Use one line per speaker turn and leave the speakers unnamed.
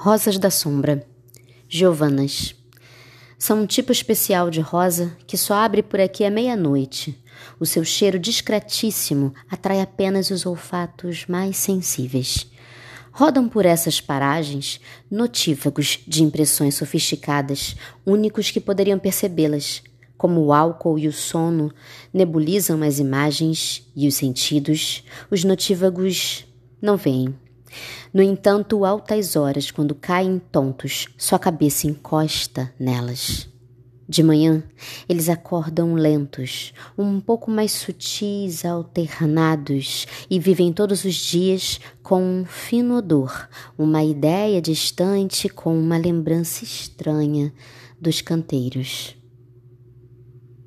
Rosas da Sombra, Giovannas. São um tipo especial de rosa que só abre por aqui à meia-noite. O seu cheiro discretíssimo atrai apenas os olfatos mais sensíveis. Rodam por essas paragens notívagos de impressões sofisticadas, únicos que poderiam percebê-las, como o álcool e o sono nebulizam as imagens e os sentidos, os notívagos não veem. No entanto, altas horas, quando caem tontos, sua cabeça encosta nelas. De manhã, eles acordam lentos, um pouco mais sutis, alternados, e vivem todos os dias com um fino odor, uma ideia distante com uma lembrança estranha dos canteiros.